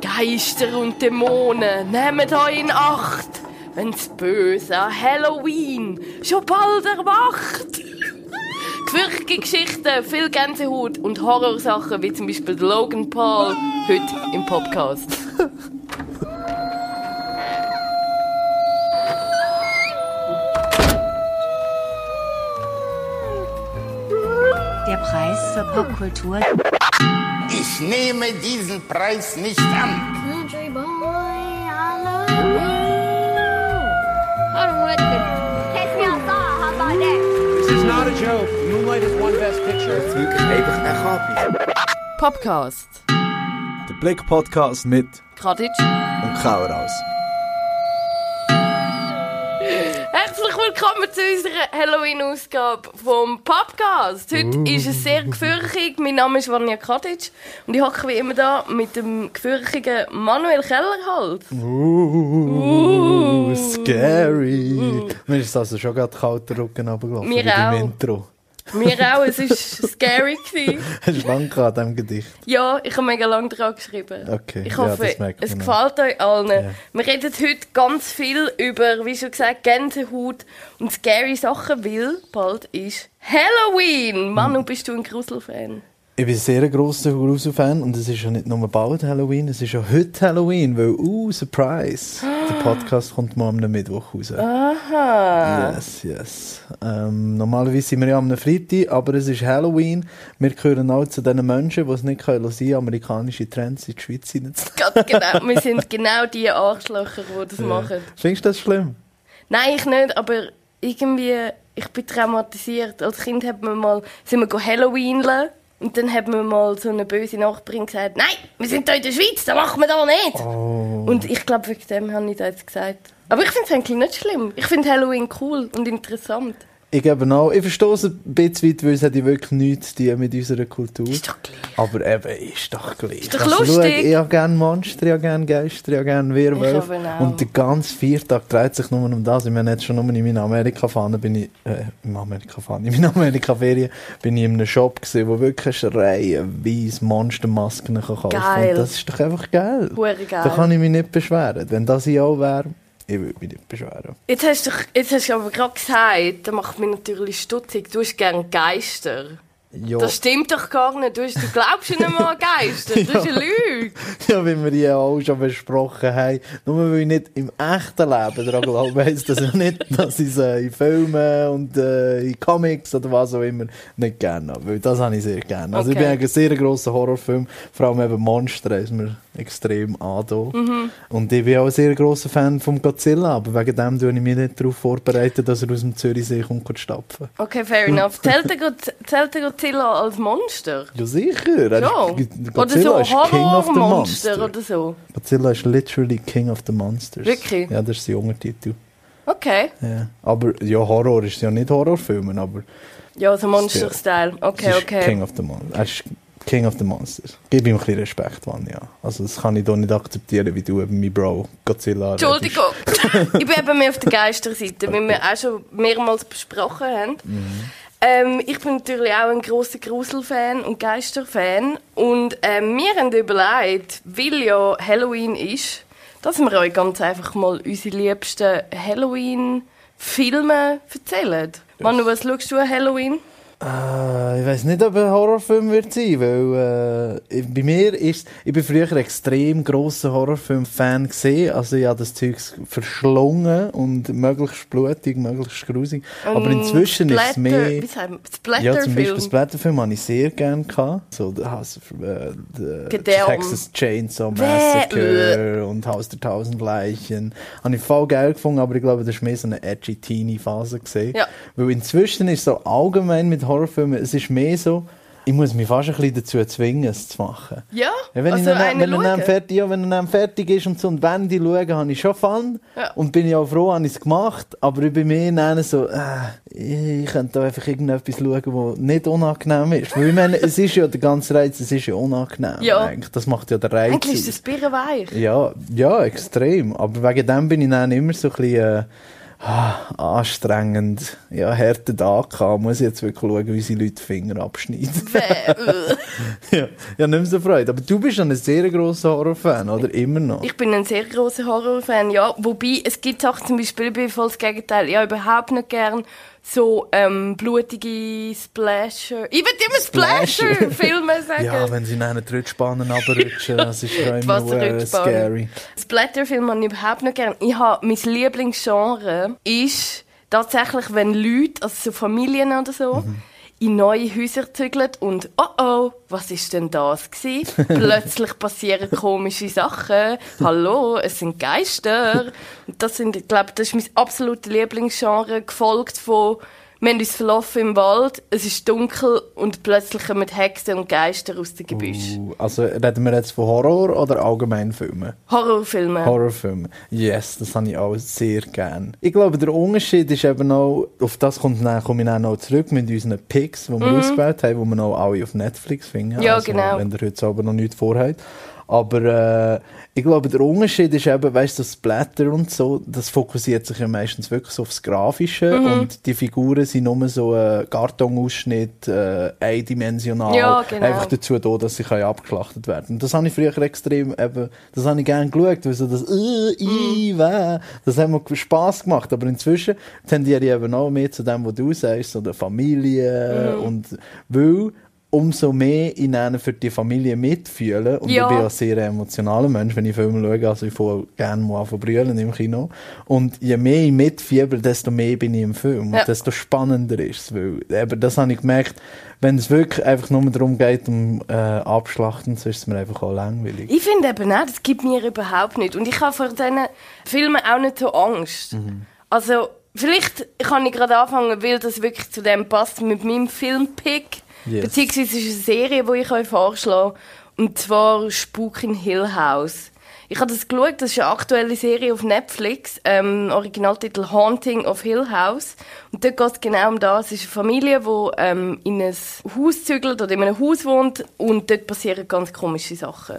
Geister und Dämonen, nehmt euch in Acht, wenn's böse Halloween schon bald erwacht. Gefürchtige Geschichten, viel Gänsehaut und Horrorsachen wie zum Beispiel Logan Paul heute im Podcast. Der Preis für Popkultur. Ich nehme diesen Preis nicht an. Country boy, I love you. I don't like it. Take me outside, how about that? This is not a joke. Moonlight has won Best Picture. jetzt wirklich einfach ein Kapi. Podcast. Der Blick-Podcast mit Kadic. und Kaueraus. Willkommen zu unserer Halloween-Ausgabe vom Podcast. Heute ist es sehr gefürchtig. Mein Name ist Vanja Kadic und ich hocke wie immer da mit dem gefürchigen Manuel Keller halt. Uh, scary. Mir ist also schon gerade kalter Rücken runtergelaufen Mir auch. Intro. Mir auch, es war scary. Gewesen. Hast du lange an diesem Gedicht? Ja, ich habe mega lange dran geschrieben. Okay, Ich ja, hoffe, merkt es man gefällt euch allen. Ja. Wir reden heute ganz viel über, wie schon gesagt, Gänsehaut und scary Sachen, weil bald ist Halloween. Manu, bist du ein Gruselfan? Ich bin ein sehr grosser Grusel-Fan und es ist ja nicht nur bald Halloween, es ist ja heute Halloween, weil, uh, Surprise, der Podcast kommt mal am Mittwoch raus. Aha. Yes, yes. Ähm, normalerweise sind wir ja am Freitag, aber es ist Halloween. Wir gehören auch zu den Menschen, die es nicht können lassen, amerikanische Trends in die Schweiz hineinzulassen. Ganz genau. Wir sind genau die Arschlöcher, die das machen. Findest du das schlimm? Nein, ich nicht, aber irgendwie, ich bin traumatisiert. Als Kind hat man mal, sind wir go Halloweenlen und dann hat man mal so eine böse Nachbarin gesagt, nein, wir sind hier in der Schweiz, das machen wir da nicht. Oh. Und ich glaube, wegen dem habe ich das jetzt gesagt. Aber ich finde es eigentlich nicht schlimm. Ich finde Halloween cool und interessant. Ich eben auch. Ich verstehe es ein bisschen weit, weil es hat ja wirklich nichts zu tun mit unserer Kultur. Ist doch gleich. Aber eben, ist doch gleich. Ist doch Also, schau, lustig. ich habe gerne Monster, ich habe gerne Geister, ich habe gerne Werwölfe. Und der ganze Viertag dreht sich nur um das. Ich meine, jetzt schon nur in meiner Amerika-Fahne bin ich, äh, im Amerika-Fahne, in meiner Amerika-Ferien bin ich in einem Shop gesehen, wo wirklich eine Reihe weiss Monstermasken kann kaufen Geil. Und das ist doch einfach geil. Hure Da geil. kann ich mich nicht beschweren. Wenn das ich auch wäre, ich würde mich nicht beschweren. Jetzt hast, du, jetzt hast du aber gerade gesagt, das macht mich natürlich stutzig, du hast gerne Geister. Ja. Das stimmt doch gar nicht. Du, hast, du glaubst ja nicht mehr an Geister. Das ist eine Lüge. Ja, wie wir ja auch schon besprochen haben. Nur weil ich nicht im echten Leben daran glaube, heisst das ja nicht, dass ich es äh, in Filmen und äh, in Comics oder was auch immer nicht gerne habe. Weil das habe ich sehr gerne. Also ich Okay. bin ein sehr grosser Horrorfilm. Vor allem eben Monster ist mir extrem an. Mhm. Und ich bin auch ein sehr grosser Fan von Godzilla. Aber wegen dem tue ich mich nicht darauf vorbereiten, dass er aus dem Zürichsee kommt und stapfen. Okay, fair enough. Zählt der, Godzilla als Monster? Ja, sicher. Er Ja. ist- Oder so ist King of the Monster. oder so. Godzilla ist literally King of the Monsters. Wirklich? Ja, das ist der junge Titel. Okay. Ja. Aber ja, Horror ist ja nicht Horrorfilmen, aber Ja, so Monster-Style. Okay, es ist okay. King of the Monsters. Er King of the Monsters. Gib ihm ein bisschen Respekt, Mann, ja. Also das kann ich doch nicht akzeptieren, wie du eben mein Bro Godzilla Entschuldigung. ich bin eben mehr auf der Geisterseite, wie wir auch schon mehrmals besprochen haben. Ähm, ich bin natürlich auch ein großer Gruselfan und Geisterfan. Und ähm, wir haben überlegt, weil ja Halloween ist, dass wir euch ganz einfach mal unsere liebsten Halloween-Filme erzählen. Manu, was schaust du an Halloween? Äh, ich weiß nicht, ob ein Horrorfilm wird sein, weil äh, bei mir ist, ich bin früher ein extrem grosser Horrorfilm-Fan gesehen, also ich habe das Zeug verschlungen und möglichst blutig, möglichst grusig. Aber inzwischen ist es Splatter- mehr... Wie? Ja, zum Beispiel Splatterfilm. Habe ich sehr gerne gehabt. So, Haus, äh. Texas Chainsaw Bäh, Massacre und Haus der Tausend Leichen. Habe ich voll geil gefunden, aber ich glaube, das war mehr so eine edgy Teenie-Phase. gewesen. Ja. Weil inzwischen ist so allgemein mit Horrorfilmen, es ist mehr so, ich muss mich fast ein bisschen dazu zwingen, es zu machen. Ja, Ja, wenn, also ich dann, wenn, er dann fertig, ja, wenn er dann fertig ist und so und wenn die schauen, habe ich schon Fun. Ja. Und bin ich auch froh, habe ich es gemacht. Aber ich bin mir dann so, äh, ich könnte da einfach irgendetwas schauen, das nicht unangenehm ist. Weil ich meine, es ist ja der ganze Reiz, es ist ja unangenehm. Ja. Eigentlich. Das macht ja der Reiz Eigentlich ist das birrenweich. Ja, ja, extrem. Aber wegen dem bin ich dann immer so ein bisschen, äh, ah, anstrengend, ja, harten Tag gehabt. Muss ich jetzt wirklich schauen, wie sie Leute Finger abschneiden. Bäh, ja, ja, nicht mehr so Freude. Aber du bist ja ein sehr grosser Horrorfan, oder? Immer noch. Ich bin ein sehr großer Horrorfan, ja. Wobei, es gibt Sachen, zum Beispiel, ich bin voll das Gegenteil. Habe überhaupt nicht gern so ähm, blutige Splasher. Ich will immer Splasher. Splasher-Filme sagen. ja, wenn sie in einen Rutschbahnen runterrutschen, das ist Die immer Wasserrutschbahn. scary. Splatter-Filme habe ich überhaupt nicht gern. Ich habe, mein Lieblingsgenre ist tatsächlich, wenn Leute, also so Familien oder so, in neue Häuser zügeln und oh oh, was ist denn das gewesen? Plötzlich passieren komische Sachen. Hallo, es sind Geister. Und das sind, ich glaube, das ist mein absolutes Lieblingsgenre, gefolgt von wir haben uns verlaufen im Wald, es ist dunkel und plötzlich kommen Hexen und Geister aus dem Gebüsch. Uh, Also reden wir jetzt von Horror oder allgemein Filmen? Horrorfilme. Horrorfilme. Yes, das habe ich auch sehr gern. Ich glaube, der Unterschied ist eben auch, auf das kommt dann, komme ich dann noch zurück mit unseren Picks, die wir ausgewählt haben, die wir auch alle auf Netflix finden. Mhm. Ja, also, genau. Wenn ihr heute aber noch nichts vorhabt. Aber äh, ich glaube, der Unterschied ist eben, weißt du, das Splatter und so, das fokussiert sich ja meistens wirklich so aufs Grafische Mhm. und die Figuren sind nur so ein Kartonausschnitt, äh, eindimensional, Ja, genau. einfach dazu da, dass sie können abgeschlachtet werden. Und das habe ich früher extrem eben, das habe ich gerne geschaut, weil so das, äh, i, Mhm. weh, das hat mir Spass gemacht. Aber inzwischen tendiere ich eben auch mehr zu dem, was du sagst, so der Familie Mhm. und, weil, umso mehr in ihnen für die Familie mitfühlen. Und Ja. ich bin ja ein sehr emotionaler Mensch, wenn ich Filme schaue, also ich fange gerne mal an brüllen im Kino. Und je mehr ich mitfieber, desto mehr bin ich im Film. Ja. Und desto spannender ist es. Weil, eben, das habe ich gemerkt, wenn es wirklich einfach nur darum geht, um äh, Abschlachten, so ist es mir einfach auch langweilig. Ich finde eben auch, das gibt mir überhaupt nicht. Und ich habe vor diesen Filmen auch nicht so Angst. Mhm. Also, vielleicht kann ich gerade anfangen, weil das wirklich zu dem passt, mit meinem Filmpick. Yes. Beziehungsweise ist eine Serie, die ich euch vorschlage. Und zwar Spuk in Hill House. Ich habe das geschaut, das ist eine aktuelle Serie auf Netflix, ähm, Originaltitel Haunting of Hill House. Und dort geht es genau um das. Es ist eine Familie, die ähm, in ein Haus zügelt oder in einem Haus wohnt und dort passieren ganz komische Sachen.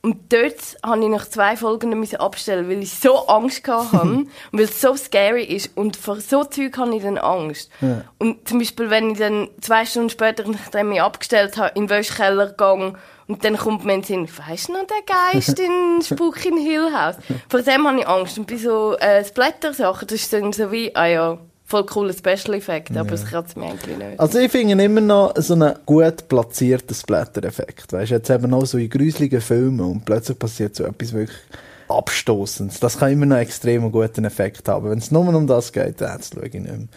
Und dort habe ich nach zwei Folgen müssen abstellen, weil ich so Angst hatte und weil es so scary ist. Und vor so Zeug habe ich dann Angst. Und zum Beispiel, wenn ich dann zwei Stunden später, nachdem ich abgestellt habe, in den Wäschkeller gegangen und dann kommt mir in den Sinn, weisst du noch den Geist in Spuk in Hill House? Vor dem habe ich Angst. Und bei so äh, Splatter-Sachen, das ist dann so wie, ah ja, voll cooler Special-Effekt, aber es kratzt mich eigentlich nicht. Also ich finde immer noch so einen gut platzierten Splatter-Effekt. Weißt du, jetzt eben auch so in gruseligen Filmen und plötzlich passiert so etwas wirklich Abstoßendes. Das kann immer noch extrem einen guten Effekt haben. Wenn es nur um das geht, dann schaue ich nicht mehr.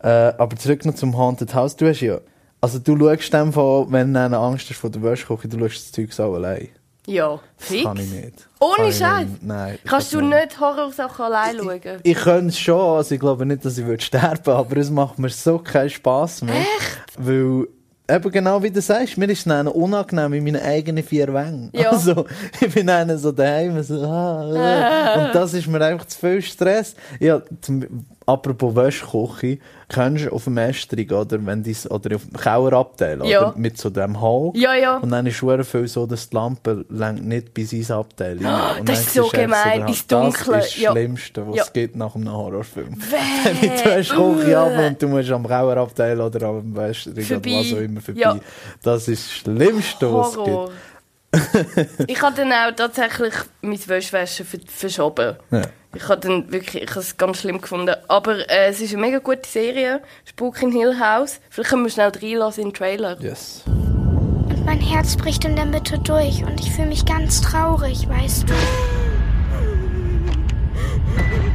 Äh, aber zurück noch zum Haunted House. Du hast ja, also du schaust dem von, wenn du Angst hast vor der Wäschküche, du schaust das Zeug auch allein. Ja, Das fix. kann ich nicht. Ohne ich Scheiß? Nein. ich Kannst du nicht Horrorsachen allein schauen? Ich könnte es schon, also ich glaube nicht, dass ich würde sterben aber es macht mir so keinen Spass mehr. Echt? Weil, eben genau wie du sagst, mir ist es unangenehm in meinen eigenen vier Wängen. Ja. Also, ich bin dann so daheim, so, ah, ah. und das ist mir einfach zu viel Stress. Ja, zum, apropos Wäschküche, kennst du auf dem Ästerung, oder, wenn dies, oder auf dem Kauerabteil, Ja. oder, mit so dem Hall. Ja, ja. Und dann ist es viel so, dass die Lampe nicht bis ins Abteil. Oh, Und das ist so gemein, ins Dunkle, Das ist das. Schlimmste, was es gibt nach einem Horrorfilm. Wenn du hast Küche ab und du musst am Kauerabteil oder am Wäschring oder was auch immer vorbei. Das ist das Schlimmste, was es gibt. ich habe dann auch tatsächlich mein Wäschwäsche ver verschoben. Ja. Ich habe dann wirklich, ich habe es ganz schlimm gefunden. Aber äh, es ist eine mega gute Serie. Spuk in Hill House. Vielleicht können wir schnell reinlassen in den Trailer. Yes. Und mein Herz bricht in der Mitte durch und ich fühle mich ganz traurig, weißt du.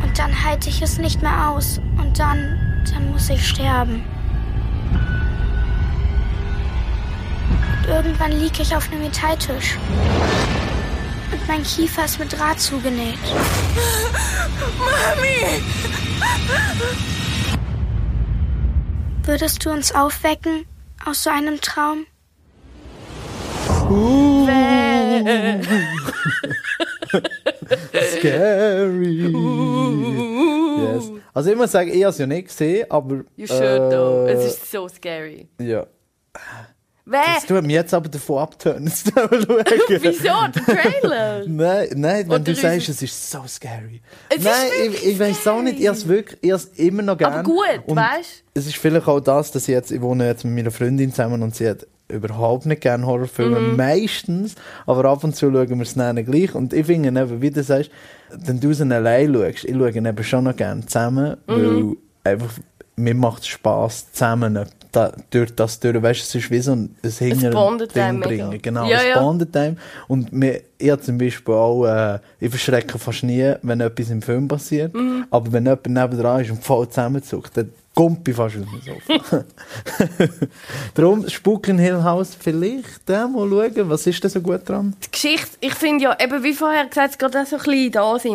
Und dann halte ich es nicht mehr aus und dann, dann muss ich sterben. Und irgendwann liege ich auf einem Metalltisch. Und mein Kiefer ist mit Draht zugenäht. Mami! Würdest du uns aufwecken aus so einem Traum? Scary. yes. Also ich muss sagen, ich habe es ja nicht gesehen, aber... You should though. äh, Es ist so scary. Ja. Wer? Das tut mich jetzt aber davon abtönen. Wieso? Der Trailer? Nein, nein, wenn Oder du sagst, es ist so scary. Es nein, ich, ich weiß auch nicht, ich es wirklich, ich immer noch gerne. Aber gut, Und weißt Es ist vielleicht auch das, dass ich jetzt, ich wohne jetzt mit meiner Freundin zusammen und sie hat überhaupt nicht gerne Horrorfilme, Mhm. meistens, aber ab und zu schauen wir es dann gleich und ich finde eben, wie du sagst, wenn du es allein schaust, ich schaue eben schon noch gerne zusammen, Mhm. weil einfach, mir macht es Spass zusammen da, durch das durch, weißt du, es ist wie so ein, ein Hingern bondet Ding einem mega. bringen, genau, Ja, es bondet einem und mir, ich habe zum Beispiel auch, äh, ich verschrecke fast nie, wenn etwas im Film passiert, Mhm. aber wenn jemand nebendran ist und voll zusammenzuckt, dann ich fast aus dem Sofa. Darum, Spuk in Hill House, vielleicht, äh, mal schauen, was ist da so gut dran? die Geschichte, ich finde ja, eben wie vorher gesagt, es geht auch so ein bisschen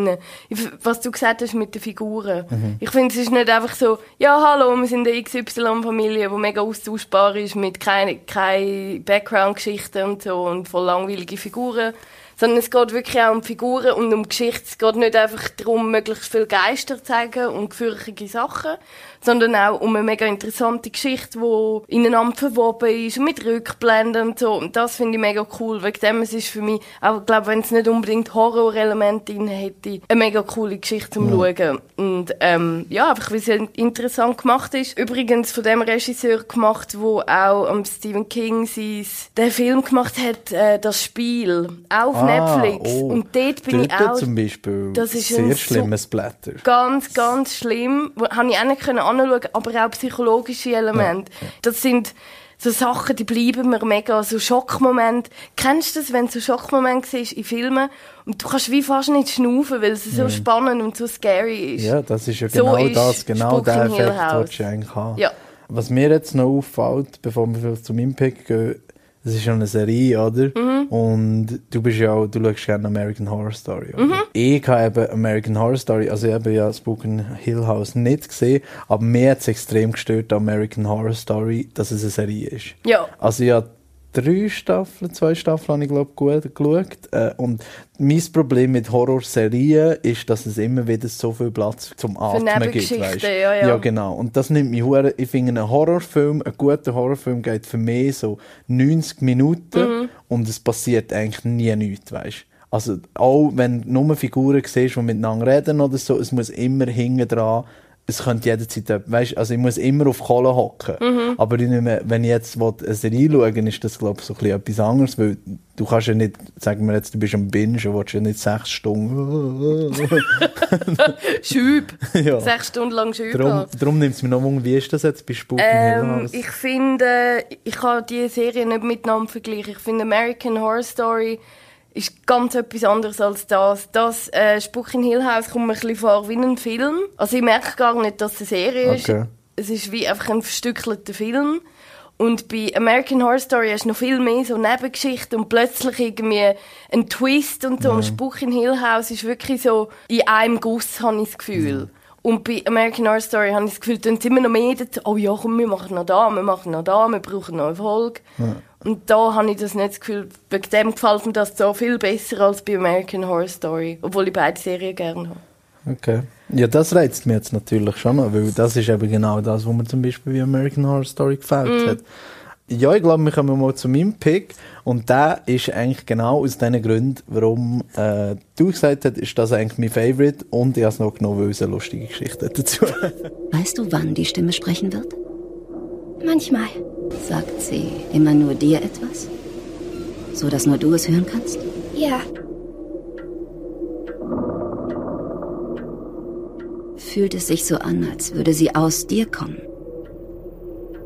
da. Ich- Was du gesagt hast mit den Figuren. Mhm. Ich finde, es ist nicht einfach so, ja, hallo, wir sind eine XY-Familie, die mega austauschbar ist, mit keine, keine Background-Geschichten und so und voll langweilige Figuren. Sondern es geht wirklich auch um Figuren und um Geschichte. Es geht nicht einfach darum, möglichst viele Geister zu zeigen und gefürchtige Sachen, sondern auch um eine mega interessante Geschichte, die ineinander verwoben ist und mit Rückblenden und so. Und das finde ich mega cool. Wegen dem, es ist für mich, auch, glaube wenn es nicht unbedingt Horrorelemente drin hätte, eine mega coole Geschichte zum Schauen. Und ähm, ja, einfach weil sie interessant gemacht ist. Übrigens von dem Regisseur gemacht, wo auch am Stephen King sein, den Film gemacht hat, äh, das Spiel, auch Netflix. oh. Und dort bin ich auch zum Beispiel das ist sehr ein schlimmes Blätter. ganz, ganz schlimm. Habe ich auch nicht können anschauen, aber auch psychologische Elemente. Das sind so Sachen, die bleiben mir mega, so Schockmomente. Kennst du das, wenn so Schockmomente siehst in Filmen und du kannst wie fast nicht schnaufen, weil es so spannend und so scary ist? Ja, das ist ja So genau ist das, genau der Effekt, den du eigentlich haben. Ja. Was mir jetzt noch auffällt, bevor wir vielleicht zu meinem Pick gehen, es ist ja eine Serie, oder? Mhm. Und du bist ja auch, du schaust gerne American Horror Story? Mhm. Ich habe eben American Horror Story, also ich habe ja Spook in Hill House nicht gesehen, aber mir hat es extrem gestört, American Horror Story, dass es eine Serie ist. Ja. Also ich habe drei Staffeln, zwei Staffeln habe ich glaube gut geschaut. Äh, und mein Problem mit Horrorserien ist, dass es immer wieder so viel Platz zum Atmen gibt. Weißt? ja, ja. ja, genau. Und das nimmt mich hure. Ich finde, ein Horrorfilm, ein guter Horrorfilm geht für mich so 90 Minuten Mhm. und es passiert eigentlich nie nichts, weißt Also auch wenn du nur Figuren siehst, die miteinander reden oder so, es muss immer hinten dran es könnte jederzeit, etwas- weisst, also ich muss immer auf Kohle hocken. Mhm. Aber ich nehme, wenn ich jetzt will, eine Serie schaue, ist das, glaube ich, so ein bisschen etwas anderes, weil du kannst ja nicht, sagen wir jetzt, du bist am Binge und willst ja nicht sechs Stunden. Schüb. ja. Sechs Stunden lang Schüb Darum, darum nimmt es mir noch Wunder, wie ist das jetzt bei Spuk Ähm, ich finde, ich kann die Serie nicht miteinander vergleichen. Ich finde American Horror Story ist ganz etwas anderes als das. Das äh, Spuk in Hill House kommt mir ein bisschen vor wie ein Film. Also ich merke gar nicht, dass es eine Serie ist. Okay. Es ist wie einfach ein verstückelter Film. Und bei American Horror Story hast du noch viel mehr so Nebengeschichten und plötzlich irgendwie ein Twist und so. Und Spuk in Hill House ist wirklich so in einem Guss, habe ich das Gefühl. Und bei American Horror Story habe ich das Gefühl, dann sind immer noch mehr dazu. Oh ja, komm, wir machen noch da, wir machen noch da, wir brauchen noch eine Folge. Und da habe ich das nicht das Gefühl, wegen dem gefällt mir das so viel besser als bei American Horror Story. Obwohl ich beide Serien gerne habe. Okay. Ja, das reizt mich jetzt natürlich schon noch, weil das ist eben genau das, was mir zum Beispiel wie American Horror Story gefällt Mhm. hat. Ja, ich glaube, wir kommen mal zu meinem Pick. Und der ist eigentlich genau aus den Gründen, warum äh, du gesagt hast, ist das eigentlich mein Favorite. Und ich habe es noch genommen, weil es eine lustige Geschichte hat dazu. Weißt du, wann die Stimme sprechen wird? Manchmal. Sagt sie immer nur dir etwas? So dass nur du es hören kannst? Ja. Fühlt es sich so an, als würde sie aus dir kommen?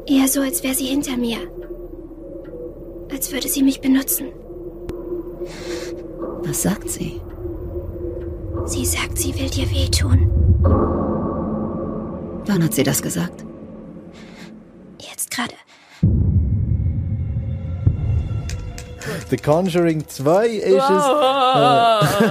Eher so, als wäre sie hinter mir. Als würde sie mich benutzen. Was sagt sie? Sie sagt, sie will dir wehtun. Wann hat sie das gesagt? Jetzt gerade. The Conjuring 2 ist es.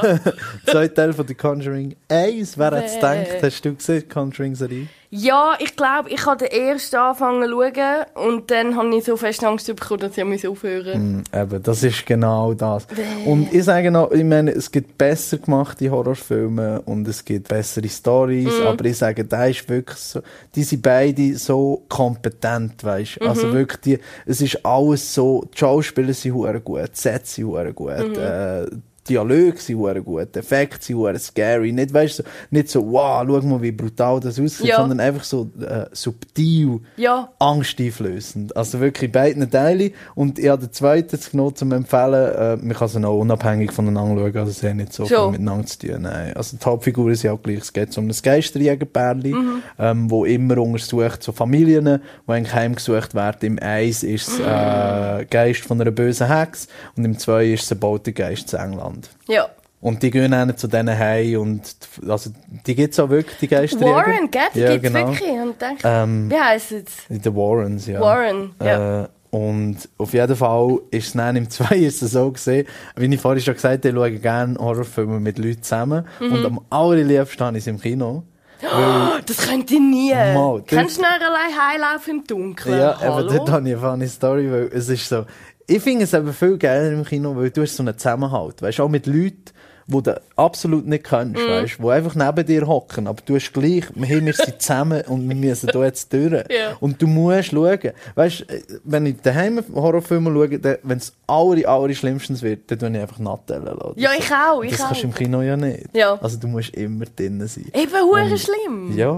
Äh, Zwei Teil von The Conjuring 1. Wer hat es gedacht? Hast du gesehen, Conjuring-Serie? Ja, ich glaube, ich habe den ersten angefangen zu schauen und dann habe ich so fest Angst bekommen, dass ich muss aufhören Mm, Eben, das ist genau das. Und ich sage noch, ich meine, es gibt besser gemachte Horrorfilme und es gibt bessere Stories, Mhm. aber ich sage, da ist wirklich so, die sind beide so kompetent, weißt Mhm. Also wirklich, die, es ist alles so, die Schauspieler sind gut, die Sets sind gut, Mhm. äh, Dialoge sind hure gut, die Effekte sind hure scary, nicht, weißt so, nicht so, wow, schau mal, wie brutal das aussieht, Ja. sondern einfach so äh, subtil Ja. angsteinflößend. Also wirklich in beiden Teilen. Und ich habe den zweiten genommen, zum empfehlen. Äh, man kann sie noch unabhängig voneinander schauen. Also sie haben nicht so viel miteinander zu tun. Nein. Also die Hauptfiguren sind auch gleich. Es geht um ein Geisterjägerpärli, ähm, wo immer untersucht, so Familien, die eigentlich heimgesucht werden. Im Eins ist es äh, Geist von einer bösen Hex und im Zwei ist es ein Poltergeist zu England. Ja. Und die gehen dann zu denen heim und also die gibt es auch wirklich, die Geisterjäger. Warren, gell? Die ja, gibt's genau. wirklich. Und denk, Ähm, wie heisst es? The Warrens, ja. Warren, ja. Äh, und auf jeden Fall ist es dann im 2 ist es so gesehen, wie ich vorhin schon gesagt habe, ich schaue gerne Horrorfilme mit Leuten zusammen. Mhm. Und am allerliebsten habe ich es im Kino. Oh, das könnt ihr nie. Mal, Kennst du nachher allein heimlaufen im Dunkeln? Ja, aber dort habe ich eine funny Story, weil es ist so, ich finde es eben viel geiler im Kino, weil du hast so einen Zusammenhalt, weißt du, auch mit Leuten, die du absolut nicht kennst, Mhm. weißt die einfach neben dir hocken, aber du hast gleich, hey, wir sind zusammen und wir müssen da jetzt durch. Ja. Und du musst schauen, weißt wenn ich daheim Horrorfilme schaue, dann, wenn es aller, aller schlimmstens wird, dann tue ich einfach Nattellen lassen. Ja, ich auch, ich Das auch. kannst du im Kino ja nicht. Ja. Also du musst immer drinnen sein. Eben, hure schlimm. Ja,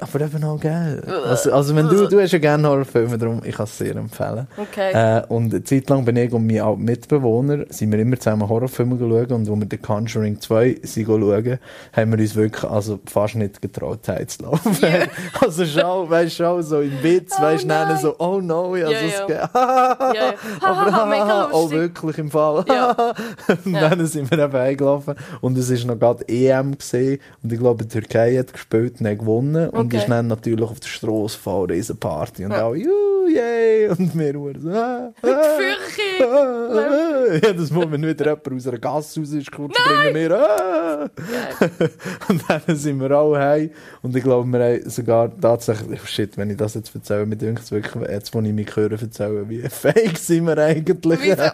aber eben auch geil. Also, also wenn du, du hast ja gerne Horrorfilme, darum ich kann es sehr empfehlen. Okay. Äh, und eine Zeit lang bin ich und mein Mitbewohner, sind wir immer zusammen Horrorfilme geschaut und als wir The Conjuring 2 sind schauen, haben wir uns wirklich also fast nicht getraut, heimzulaufen. also schon, weißt schon so im Witz, Oh weißt du, so, oh no, also Ja, es ja. geht. Ja, ja. Aber mega oh, wirklich im Fall. Ja. und dann sind wir eben eingelaufen und es ist noch gerade EM gesehen und ich glaube, die Türkei hat gespielt und hat gewonnen und Okay. ist dann natürlich auf der Straße voll riesen Party und auch juhu, yay und wir wurden so ah, ah, Fürchi. ah, ah. ja, das Moment wieder jemand aus einer Gasse raus ist gekommen, bringen wir ah. und dann sind wir alle heim und ich glaube, wir haben sogar tatsächlich, oh shit, wenn ich das jetzt erzähle, mir denkt es wirklich, jetzt, wo ich mich höre erzählen, wie fake sind wir eigentlich. ja,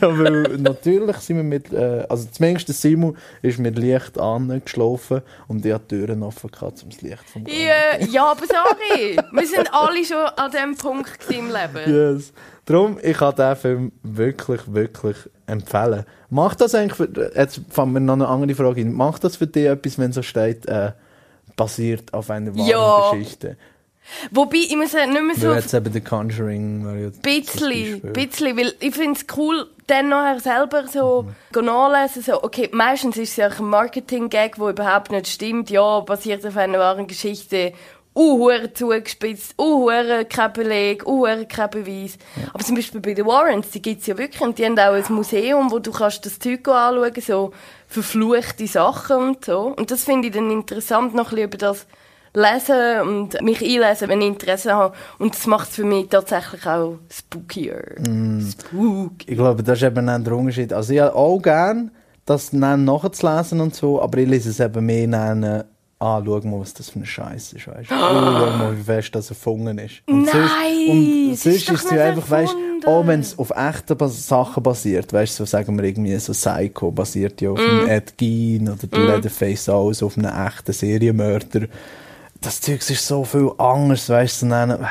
weil natürlich sind wir mit, äh, also zumindest Simon ist mit Licht angeschlafen und ich hatte die Türen offen gehabt, um das Licht vom Gang. Ja, ja, aber sorry. Wir sind alle schon an dem Punkt im Leben. Yes. Darum, ich kann diesen Film wirklich, wirklich empfehlen. Macht das eigentlich, für, jetzt fangen wir noch eine andere Frage an. Macht das für dich etwas, wenn so steht, äh, basiert auf einer wahren Ja. Geschichte? Wobei, ich muss ja nicht mehr so Weil jetzt eben The Conjuring das Bisschen, weil ich finde es cool, dann nachher selber so mhm. nachlesen, so, okay, meistens ist es ja ein Marketing-Gag, wo überhaupt nicht stimmt, ja, basiert auf einer wahren Geschichte, uh, hure zugespitzt, uh, hure kein Beleg, uh, hure kein Beweis. Aber zum Beispiel bei den Warrens, die gibt's ja wirklich, und die haben auch ein Museum, wo du kannst das Zeug anschauen, so verfluchte Sachen und so. Und das finde ich dann interessant, noch ein bisschen über das lesen und mich einlesen, wenn ich Interesse habe. Und das macht es für mich tatsächlich auch spookier. Spook. Ich glaube, das ist eben dann der Unterschied. Also ich habe auch gern, das dann nachzulesen und so, aber ich lese es eben mehr dann, ah, schau mal, was das für ein Scheiß ist, weißt du. Oh, schau mal, wie fest das erfunden ist. Und Nein, und es ist sonst ist es ja einfach, weißt du, auch wenn es auf echten Bas Sachen basiert, weißt du, so sagen wir irgendwie so Psycho basiert ja auf Mm. einem Ed Gein oder der Leatherface auch so auf einem echten Serienmörder. Das Zeug ist so viel anders, weißt du, dann-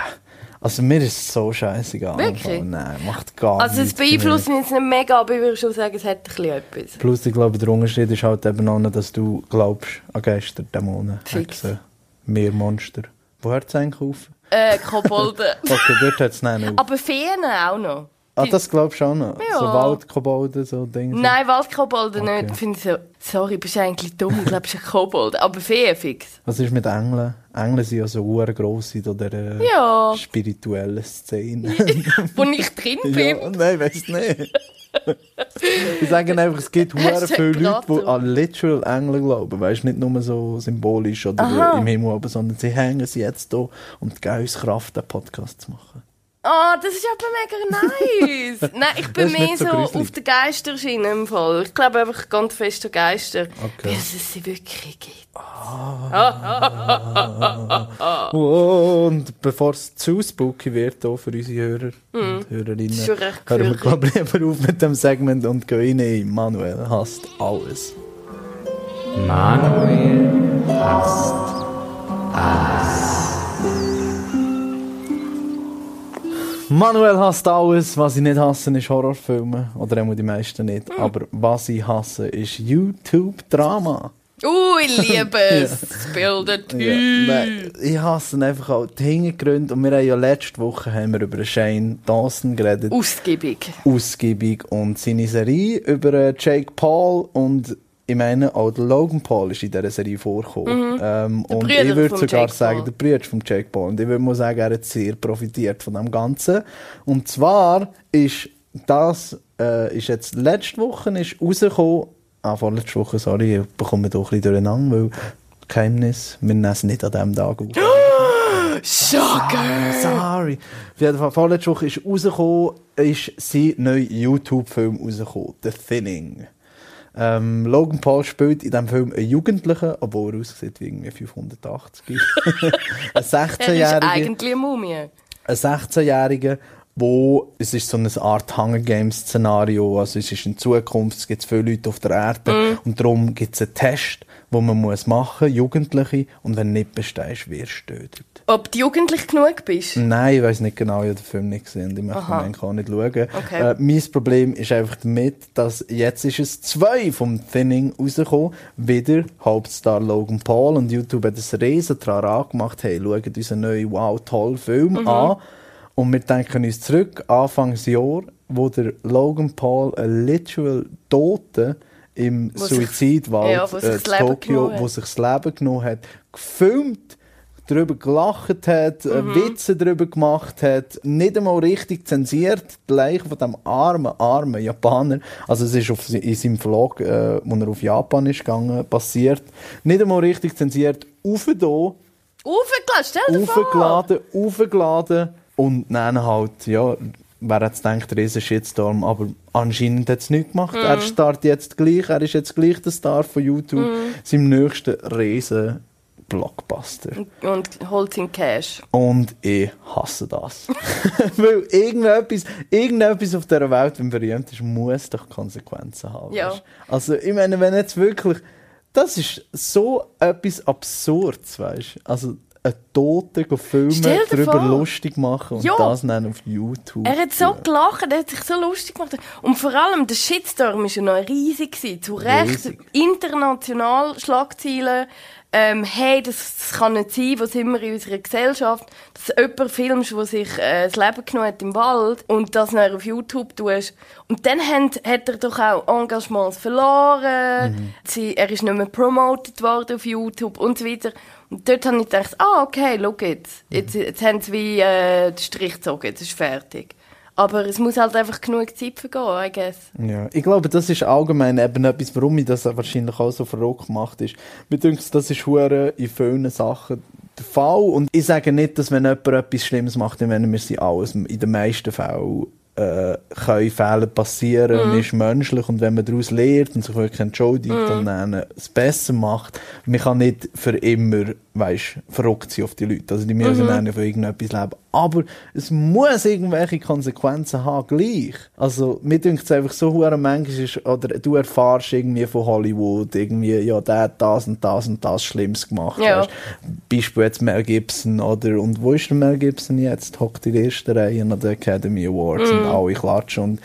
also mir ist es so scheißegal. Wirklich? Nein, macht gar Also es nichts für mich. beeinflusst mich jetzt nicht mega, aber ich würde schon sagen, es hat ein bisschen etwas. Plus, ich glaube, der Unterschied ist halt eben auch noch, dass du glaubst an Geister, Dämonen. Hexen, Meermonster. Wo hört es eigentlich auf? Äh, Kobolde. Okay, dort hört es nicht auf. aber Feen auch noch. Ah, das glaubst du auch noch? Ja. So Waldkobolde, so Dinge? Nein, Waldkobolde Okay. nicht. Finde ich so, sorry, bist du eigentlich dumm, ich glaube, du bist ein Kobold. Aber Feen fix. Was ist mit Engeln? Engel sind ja so gross in dieser äh, Ja. spirituellen Szene. Wo ich drin bin. ja, nein, weiss nicht. ich sage einfach, es gibt Hashtag viele Leute, die an literal Engel glauben. Weißt nicht nur so symbolisch oder Aha. im Himmel, aber, sondern sie hängen sie jetzt hier, um die Geistkraft, den Podcast zu machen. Oh, das ist aber mega nice. Nein, ich bin mehr nicht so so auf der Geisterschiene im Fall. Ich glaube einfach ganz fest an Geister. Okay. Bis es sie wirklich gibt. Und bevor es zu spooky wird, auch für unsere Hörer und Hörerinnen, Das ist schon recht hören wir gefürchtet. glaub ich, lieber auf mit dem Segment und gehen rein in Manuel hasst alles. Manuel hasst Manuel hasst alles. Was ich nicht hasse, ist Horrorfilme. Oder auch die meisten nicht. Hm. Aber was ich hasse, ist YouTube-Drama. Uh, ich liebe es. Das bildet Ja, nein, ich hasse einfach auch die Hintergründe. Und wir haben ja letzte Woche haben wir über Shane Dawson geredet. Ausgiebig. Ausgiebig. Und seine Serie über äh, Jake Paul und ich meine, auch der Logan Paul ist in dieser Serie vorgekommen. Ähm, und Bruder ich würde sogar Jake sagen, Paul. der Bruder von Jake Paul. Und ich würde mal sagen, er hat sehr profitiert von dem Ganzen. Und zwar ist das, äh, ist jetzt letzte Woche ist rausgekommen, ah, vorletzte Woche, sorry, ich bekomme doch ein bisschen durcheinander, weil Geheimnis, wir nehmen es nicht an diesem Tag auf. Schocker! Sorry. Auf jeden Fall, vorletzte Woche ist rausgekommen, ist sein neuer YouTube-Film rausgekommen, The Thinning. Ähm, Logan Paul spielt in diesem Film einen Jugendlichen, obwohl er aussieht wie irgendwie 580. ein Er ist 16-Jähriger, eigentlich eine Mumie. ein 16-Jähriger, wo es ist so eine Art Hunger Games Szenario, also es ist in Zukunft, es gibt viele Leute auf der Erde und darum gibt es einen Test, wo man muss machen, Jugendliche, und wenn du nicht bestehst, wirst du getötet. Ob du jugendlich genug bist? Nein, ich weiß nicht genau, ich habe den Film nicht gesehen. Ich möchte ihn eigentlich auch nicht schauen. Okay. Äh, mein Problem ist einfach damit, dass jetzt ist es zwei vom Thinning rausgekommen. Wieder Hauptstar Logan Paul und YouTube hat ein riesen Trara gemacht. Hey, schaut unseren neuen, wow, tollen Film Mhm. an. Und wir denken uns zurück, Anfangsjahr, wo der Logan Paul ein literal Toten im Wo Suizidwald ja, wo sich äh, Tokio, wo sich das Leben genommen hat, gefilmt darüber gelacht hat, äh, Mhm. Witze darüber gemacht hat, nicht einmal richtig zensiert, die Leiche von dem armen, armen Japaner, also es ist auf, in seinem Vlog, äh, wo er auf Japan ist gegangen, passiert, nicht einmal richtig zensiert, aufgetan, Aufgeladen, stell dir vor! aufgeladen, aufgeladen und dann halt, ja, wer hat gedacht, riesen Shitstorm, aber anscheinend hat es nichts gemacht. Mhm. Er startet jetzt gleich, er ist jetzt gleich der Star von YouTube, Mhm. seinem nächsten riesen Blockbuster. Und holt in Cash. Und ich hasse das. Weil irgendetwas, irgendetwas auf dieser Welt, wenn berühmt ist, muss doch Konsequenzen haben. Ja. Also, ich meine, wenn jetzt wirklich. Das ist so etwas Absurdes, weißt du? Also, einen Toten filmen, darüber vor. lustig machen und Ja. das dann auf YouTube. Er hat so gelacht, er hat sich so lustig gemacht. Und vor allem, der Shitstorm war ja noch riesig. Gewesen. Zu Recht, Riesig. international Schlagzeilen. Ähm, hey, das, das kann nicht sein, sind wir in unserer Gesellschaft, dass jemand filmst, der sich äh, das Leben genommen hat im Wald und das dann auf YouTube tust. Und dann hat, hat er doch auch Engagements verloren, Mhm. Sie, er ist nicht mehr promoted worden auf YouTube und so weiter. Und dort habe ich gedacht, ah, okay, schau jetzt. Mhm. Jetzt, jetzt haben sie wie äh, den Strich gezogen, jetzt ist fertig. Aber es muss halt einfach genug Zeit vergehen, I guess. Ja, ich glaube, das ist allgemein eben etwas, warum mich das wahrscheinlich auch so verrückt gemacht ist. Mir denkt, das ist hure in vielen Sachen der Fall. Und ich sage nicht, dass wenn jemand etwas Schlimmes macht, dann wenn wir sie alles in den meisten Fällen äh, können Fehler passieren, man ist menschlich und wenn man daraus lernt und sich wirklich entschuldigt und dann es besser macht, man kann nicht für immer, weißt, verrückt sein auf die Leute. Also die müssen dann von irgendetwas leben. Aber es muss irgendwelche Konsequenzen haben, gleich. Also mir denkt es einfach so hure manchmal ist, oder du erfahrst irgendwie von Hollywood irgendwie, ja, der hat das und das und das Schlimmes gemacht. Ja. Weißt. Beispiel jetzt Mel Gibson, oder, und wo ist der Mel Gibson jetzt? Hockt in der ersten Reihe an der Academy Awards und alle klatschen und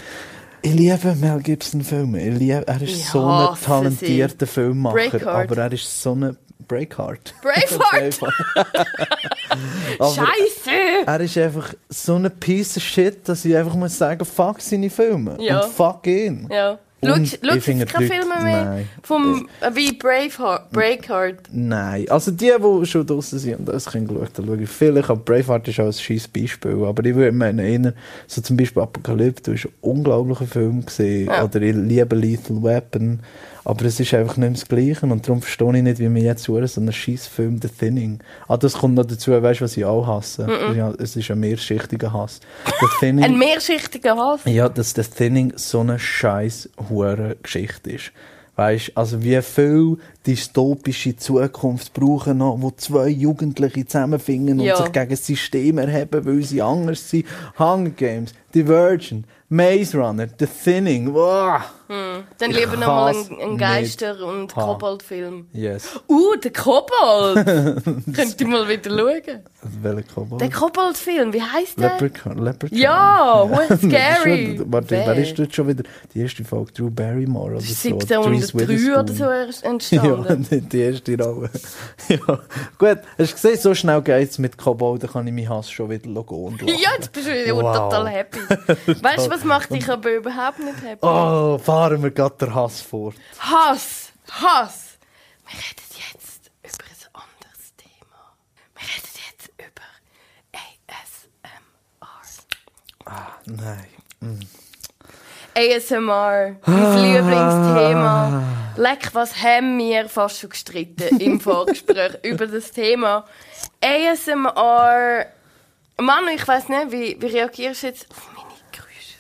ich liebe Mel Gibson Filme. Ich liebe, er ist Ich so ein talentierter Braveheart. aber er ist so ein Breakheart. Braveheart! Scheiße! Er ist einfach so ein Piece of Shit, dass ich einfach muss sagen, fuck seine Filme. Ja. Und fuck ihn. Ja. Und Schau, ich schau finde jetzt keine Filme mehr Nein. vom, äh, wie Braveheart, Breakheart. Nein. Also die, die schon draußen sind und das können geschaut, da schaue ich vielleicht. Aber Braveheart ist auch ein scheiß Beispiel. Aber ich würde mir erinnern, so zum Beispiel Apokalypse, du hast einen unglaublichen Film gesehen. Ja. Oder ich liebe Lethal Weapon. Aber es ist einfach nicht mehr das Gleiche und darum verstehe ich nicht, wie man jetzt so einen scheiß Film The Thinning. Ah, das kommt noch dazu, weißt du, was ich auch hasse? Ja, es ist ein mehrschichtiger Hass. The Thinning, Ein mehrschichtiger Hass. ja, dass The Thinning so eine scheiß hure Geschichte ist. Weißt, also wie viel dystopische Zukunft brauchen noch, wo zwei Jugendliche zusammenfinden und Ja. sich gegen das System erheben, weil sie anders sind. Hunger Games, Divergent, Maze Runner, The Thinning, wow. Dann Ich lieber nochmal einen, Geister- und. Kobold-Film. Yes. Uh, der Kobold! Könnt ihr mal wieder schauen. Welcher Kobold? Der Kobold-Film, wie heisst der? Leprechaun. Leprechaun. Ja, ist scary. schon- Warte, wer ist das schon wieder? Die erste Folge, Drew Barrymore oder so. Reese 1703 oder so entstanden. Ja, die erste Rolle. ja. Gut, hast du gesehen, so schnell geht es mit Kobold, dann kann ich meinen Hass schon wieder gehen lachen. Ja, jetzt bist du wieder Wow. total happy. Weißt du, was macht dich aber überhaupt nicht happy? Oh, fahren wir gerade den Hass fort. Hass! Hass! Wir reden jetzt über ein anderes Thema. Wir reden jetzt über ASMR. Nein. ASMR, Ah. mein Lieblingsthema. Leck, was haben wir fast schon gestritten im Vorgespräch über das Thema. ASMR. Manu, ich weiß nicht, wie, wie reagierst du jetzt auf?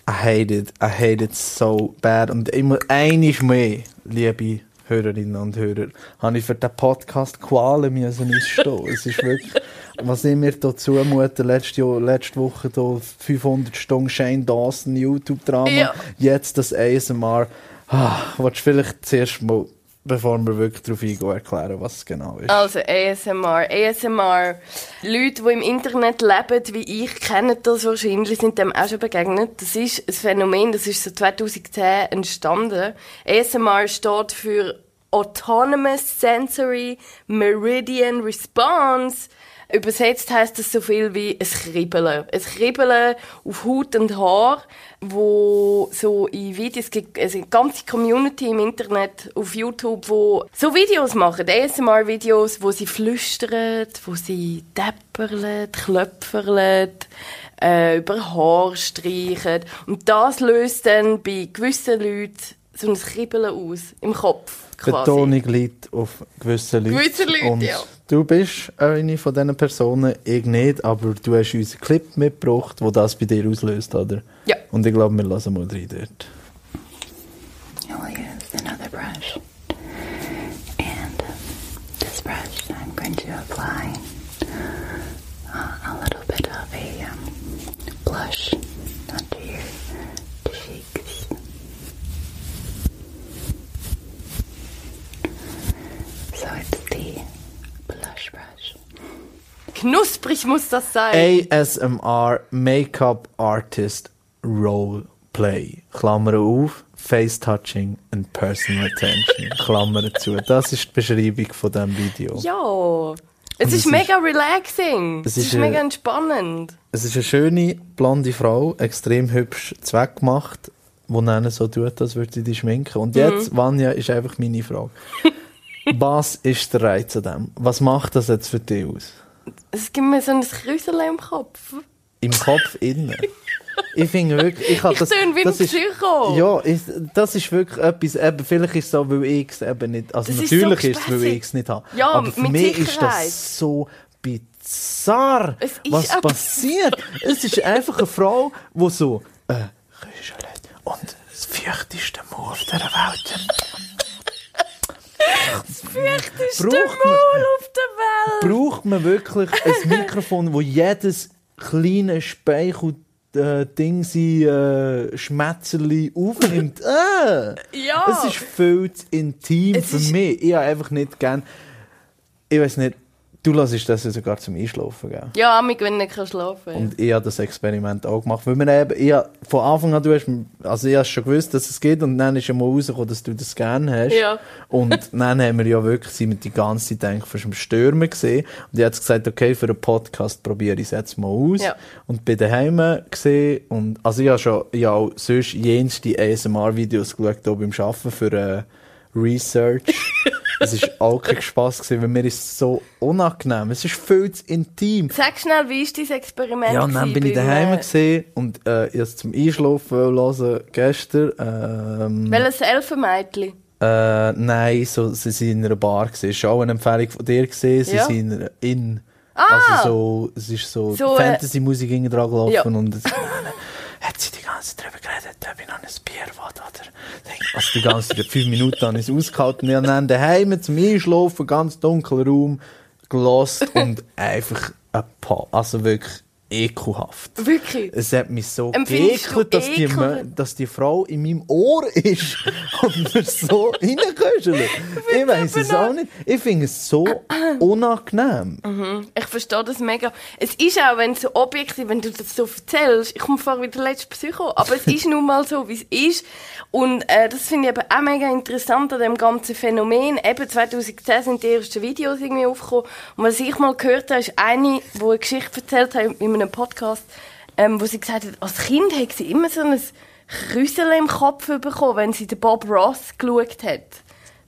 I hate it. I hate it so bad. Und immer einiges mehr, liebe Hörerinnen und Hörer, habe ich für den Podcast Qualen müssen ausstehen. es ist wirklich, was ich mir da zumute, letzte, Jahr, letzte Woche da 500 Stunden Shane Dawson YouTube-Drama, Ja. jetzt das ASMR. Ah, willst du vielleicht zuerst mal, bevor wir wirklich darauf eingehen, erklären, was es genau ist? Also ASMR. ASMR. Leute, die im Internet leben, wie ich, kennen das wahrscheinlich, sind dem auch schon begegnet. Das ist ein Phänomen, das ist so 2010 entstanden. ASMR steht für Autonomous Sensory Meridian Response. Übersetzt heißt das so viel wie ein Kribbeln. Ein Kribbeln auf Haut und Haar, wo so in Videos, es gibt also eine ganze Community im Internet, auf YouTube, wo so Videos machen, ASMR-Videos, wo sie flüstern, wo sie depperlen, klöpferlen, äh, über Haar streichen. Und das löst dann bei gewissen Leuten so ein Kribbeln aus, im Kopf quasi. Betonung liegt auf gewissen Leuten. Gewisse Leute, und ja. Du bist eine von diesen Personen, ich nicht, aber du hast uns einen Clip mitgebracht, der das bei dir auslöst, oder? Ja. Und ich glaube, wir lassen mal rein dort. I'll use another brush. And this brush, I'm going to apply uh, a little bit of a um, blush onto your cheeks. So it's the blush brush. Knusprig muss das sein. ASMR Make-up Artist Roleplay. Klammer auf. Face Touching and Personal Attention. Klammer zu. Das ist die Beschreibung von diesem Video. Ja. Es ist es mega relaxing. es ist, ist, mega entspannend. Es ist eine schöne, blonde Frau, extrem hübsch zweckgemacht, die dann so tut, als würde sie die schminken. Und jetzt, Vanja, ist einfach meine Frage. Was ist der Reiz an dem? Was macht das jetzt für dich aus? Es gibt mir so ein Krüsel im Kopf. Im Kopf innen. Ich finde wirklich, ich habe Ich das. töne wie ein das ist, Psycho. Ja, ich, das ist wirklich etwas, eben, vielleicht ist es so, weil ich es eben nicht, also Das ist natürlich so ist es, weil ich es nicht habe. Ja, Aber für mich ist Sicherheit. das so bizarr, ist was passiert. es ist einfach eine Frau, die so, äh, und das feuchteste Maul der Welt. Fürchteste Braucht Maul auf der Welt. Braucht man wirklich ein Mikrofon, wo jedes kleine Speichel äh, Ding sie äh, Schmetzerli aufnimmt. Äh, Ja. Es ist viel zu intim Es für mich. Ich habe einfach nicht gern. Ich weiß nicht, du lässt das ja sogar zum Einschlafen, gell? Ja, mich wenn ich nicht schlafen. Und ich habe das Experiment auch gemacht. Weil wir eben, ich von Anfang an, du hast, also ich habe schon gewusst, dass es geht und dann ist ja mal rausgekommen, dass du das gerne hast. Ja. Und dann haben wir ja wirklich, sind wir die ganze Zeit eigentlich fast Stürmen gesehen. Und ich habe gesagt, okay, für einen Podcast probiere ich es jetzt mal aus. Ja. Und bin daheim gesehen und, also ich habe schon, habe auch sonst jenste ASMR-Videos geschaut, hier beim Arbeiten für, äh, Research. es war auch kein Spass, gewesen, weil mir ist so unangenehm. Es ist viel zu intim. Sag schnell, wie ist dein Experiment? Ja, und dann bin ich gewesen daheim äh, gesehen und äh, es zum Einschlafen hören gestern. Ähm, Welches Elfenmeitli? Äh, nein, so, sie sind in einer Bar. Es war auch eine Empfehlung von dir gesehen. Sie Ja. sind in. Ah! Also so, es ist so, So, äh, Fantasy-Musik hinten dran gelaufen Ja. und es, hat sie die ganze Zeit darüber geredet, ob ich noch ein Bier will, oder? Also die ganze Zeit, fünf Minuten habe ich es ausgehalten. Ich habe dann daheim zum Einschlafen, ganz dunkler Raum, gelost und einfach ein paar, also wirklich ekelhaft. Wirklich. Es hat mich so geekelt, dass die, dass die Frau in meinem Ohr ist und mir so reinköschelt. Ich weiß es auch nicht. Ich finde es so unangenehm. Mhm. Ich verstehe das mega. Es ist auch, wenn es so objektiv, wenn du das so erzählst, ich komme vor wie der letzte Psycho, aber es ist nun mal so, wie es ist. Und äh, das finde ich eben auch mega interessant an dem ganzen Phänomen. Eben 2010 sind die ersten Videos irgendwie aufgekommen. Und was ich mal gehört habe, ist eine, die eine Geschichte erzählt hat in einem Podcast, ähm, wo sie gesagt hat, als Kind hat sie immer so ein Krüsel im Kopf bekommen, wenn sie den Bob Ross geschaut hat.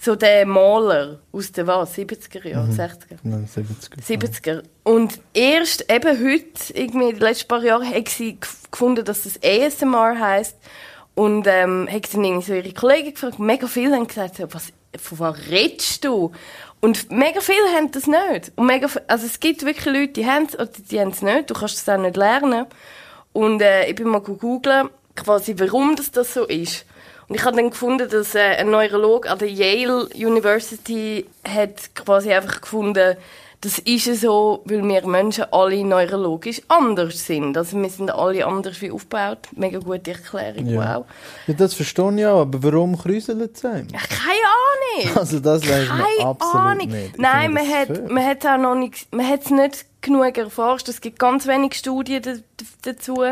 So der Maler aus den was, 70er Jahren, 60er. Nein, 70. 70er. Und erst eben heute, irgendwie in den letzten paar Jahren, hat sie gef- gefunden, dass das ASMR heisst. Und ähm, hat sie dann irgendwie so ihre Kollegen gefragt. Mega viele haben gesagt, was, von was redest du? Und mega viele haben das nicht. Und mega, also es gibt wirklich Leute, die haben es oder die haben es nicht. Du kannst es auch nicht lernen. Und äh, ich bin mal googeln, quasi, warum das, das so ist. Und ich habe dann gefunden, dass äh, ein Neurolog an der Yale University hat quasi einfach gefunden, das ist ja so, weil wir Menschen alle neurologisch anders sind. Also wir sind alle anders wie aufgebaut. Mega gute Erklärung, Ja. wow. Ja, das verstehe ich auch, aber warum krüselt es einem? Ja, keine Ahnung. Also das weiß Keine absolut Ahnung. nicht. Ich Nein, man hat, man hat auch noch nicht, man hat es nicht genug erforscht. Es gibt ganz wenig Studien da- dazu.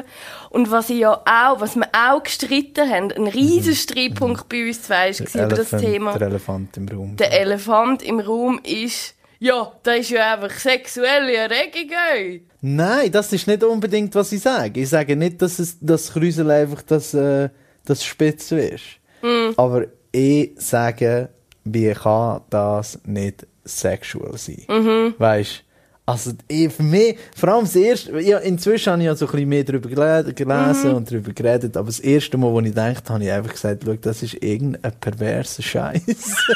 Und was ich ja auch, was wir auch gestritten haben, ein riesen Streitpunkt bei uns zwei war über das Thema. Der Elefant im Raum. Der Elefant im Raum ist, ja, das ist ja einfach sexuelle Erregung. Nein, das ist nicht unbedingt, was ich sage. Ich sage nicht, dass es, das Krüsel einfach das, äh, das Spitz ist. Mm. Aber ich sage, wie kann das nicht sexual sein? Mhm. Weißt also ich, für mich, vor allem das erste, ja, inzwischen habe ich ja so ein bisschen mehr darüber gele gelesen Mhm. und darüber geredet, aber das erste Mal, wo ich dachte, habe ich einfach gesagt, schau, das ist irgendein perverser Scheiß,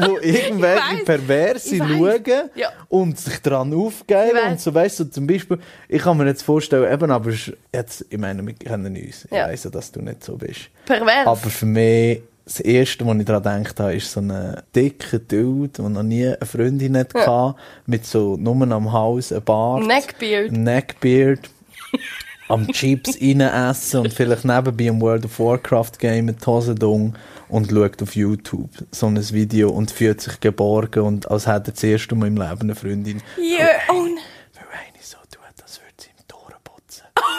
wo irgendwelche Perverse schauen Ja. und sich daran aufgeben und so, weißt du, zum Beispiel, ich kann mir jetzt vorstellen, eben, aber jetzt, ich meine, wir kennen uns, ich Ja. weiss ja, dass du nicht so bist. Pervers. Aber für mich, das Erste, was ich daran gedacht habe, ist so ein dicker Dude, der noch nie eine Freundin hatte, Ja. mit so nur am Haus ein Bart. Neckbeard. Neckbeard. am Chips rein essen und vielleicht nebenbei im World of Warcraft Game mit Hosedung und schaut auf YouTube so ein Video und fühlt sich geborgen und als hätte er das erste Mal im Leben eine Freundin. Ja, oh nein. Weil eine so tut, als würde sie im Tore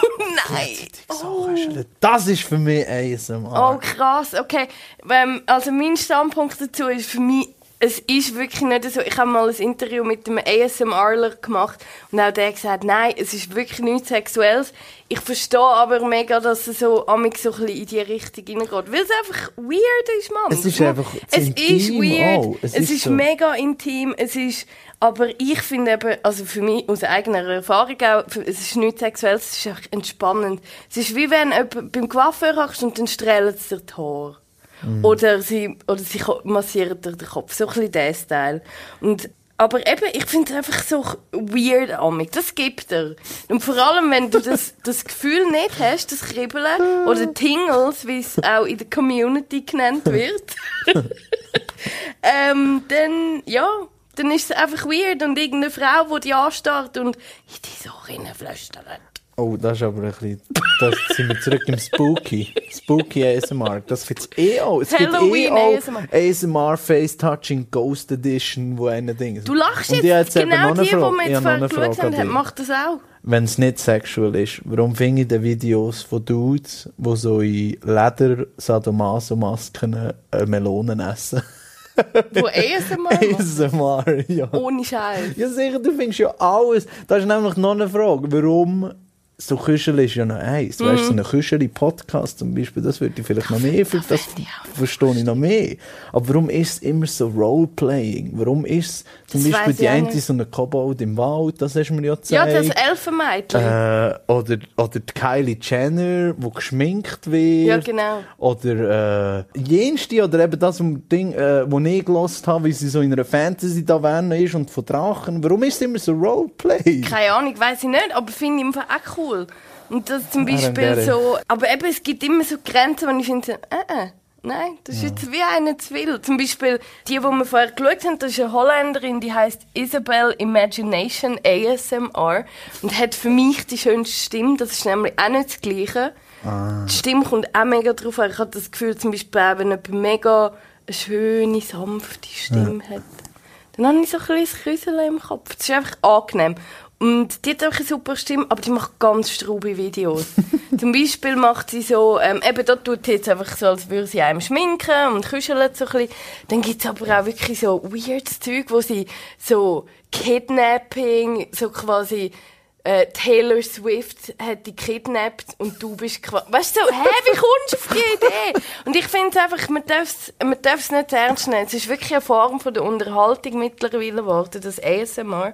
Oh nein. Kuscheln. Das ist für mich ASMR. Oh, krass, okay. Ähm, also mein Standpunkt dazu ist für mich, es ist wirklich nicht so. Ich habe mal ein Interview mit einem ASMRler gemacht und auch der hat gesagt, nein, es ist wirklich nichts Sexuelles. Ich verstehe aber mega, dass es so amig so ein bisschen in die Richtung hineingeht. Weil es einfach weird ist, Mann. Es ist einfach Es intim ist weird, auch. es, Es ist, ist so. mega intim, es ist... Aber ich finde eben, also für mich aus eigener Erfahrung auch, es ist nichts Sexuelles, es ist einfach entspannend. Es ist wie wenn jemand beim Coiffeur hockst und dann strahlt es dir die Haare. Mhm. Oder sie, oder sie massiert dir den Kopf. So ein bisschen der Style. Und, aber eben, ich finde es einfach so weird amig. Das gibt er. Und vor allem, wenn du das, das Gefühl nicht hast, das Kribbeln oder Tingles, wie es auch in der Community genannt wird, ähm, dann, ja, dann ist es einfach weird und irgendeine Frau, die dich anstarrt und in die so flüstert. Oh, das ist aber ein bisschen. Da sind wir zurück im Spooky. Spooky ASMR. Das gibt's eh auch. Es gibt eh auch ASMR. ASMR Face Touching Ghost Edition, wo eine Ding ist. Du lachst Und jetzt, genau die, die Frage. wir jetzt vorher eine geschaut haben, macht das auch. Wenn es nicht sexual ist, warum finde ich die Videos von Dudes, die so in Leder-Sadomaso-Masken äh, Melonen essen? Wo ASMR. ASMR, ja. Ohne Scheiß. Ja, sicher, du findest ja alles. Das ist nämlich noch eine Frage. Warum so Küschel ist ja noch eins. Mhm. Weißt du, so ein Küscheli-Podcast zum Beispiel, das würde ich vielleicht noch mehr, für, das verstehe ich noch mehr. Aber warum ist es immer so Roleplaying? Warum ist es zum Das Beispiel die eine nicht. so eine Kobold im Wald, das hast du mir ja Ja, gezeigt. das Elfenmädchen. Äh, oder, oder die Kylie Jenner, die geschminkt wird. Ja, genau. Oder äh, jenste, oder eben das um Ding, äh, wo ich gelost habe, wie sie so in einer Fantasy-Taverne ist und von Drachen. Warum ist es immer so Roleplay? Keine Ahnung, weiß ich nicht, aber finde ich einfach auch cool. Und das zum Ah, Beispiel so, aber eben, es gibt immer so Grenzen, wo ich finde, so, äh, äh, nein, das ist jetzt wie einer zu viel. Zum Beispiel, die, die wir vorher geschaut haben, das ist eine Holländerin, die heißt Isabel Imagination ASMR und hat für mich die schönste Stimme, das ist nämlich auch nicht das Gleiche. Ah. Die Stimme kommt auch mega drauf an. Ich habe das Gefühl, zum Beispiel, wenn jemand mega eine schöne, sanfte Stimme hat, dann habe ich so ein kleines Küsseln im Kopf. Das ist einfach angenehm. Und die hat auch eine super Stimme, aber die macht ganz straube Videos. Zum Beispiel macht sie so, ähm, eben da tut sie jetzt einfach so, als würde sie einem schminken und kuschelt so ein bisschen. Dann gibt es aber auch wirklich so weirdes Zeug, wo sie so Kidnapping, so quasi äh, Taylor Swift hat die kidnappt und du bist quasi... Weißt du, so, hä, wie kommst du auf die Idee? Und ich finde einfach, man darf es man darf's nicht ernst nehmen. Es ist wirklich eine Form von der Unterhaltung mittlerweile geworden, das ASMR.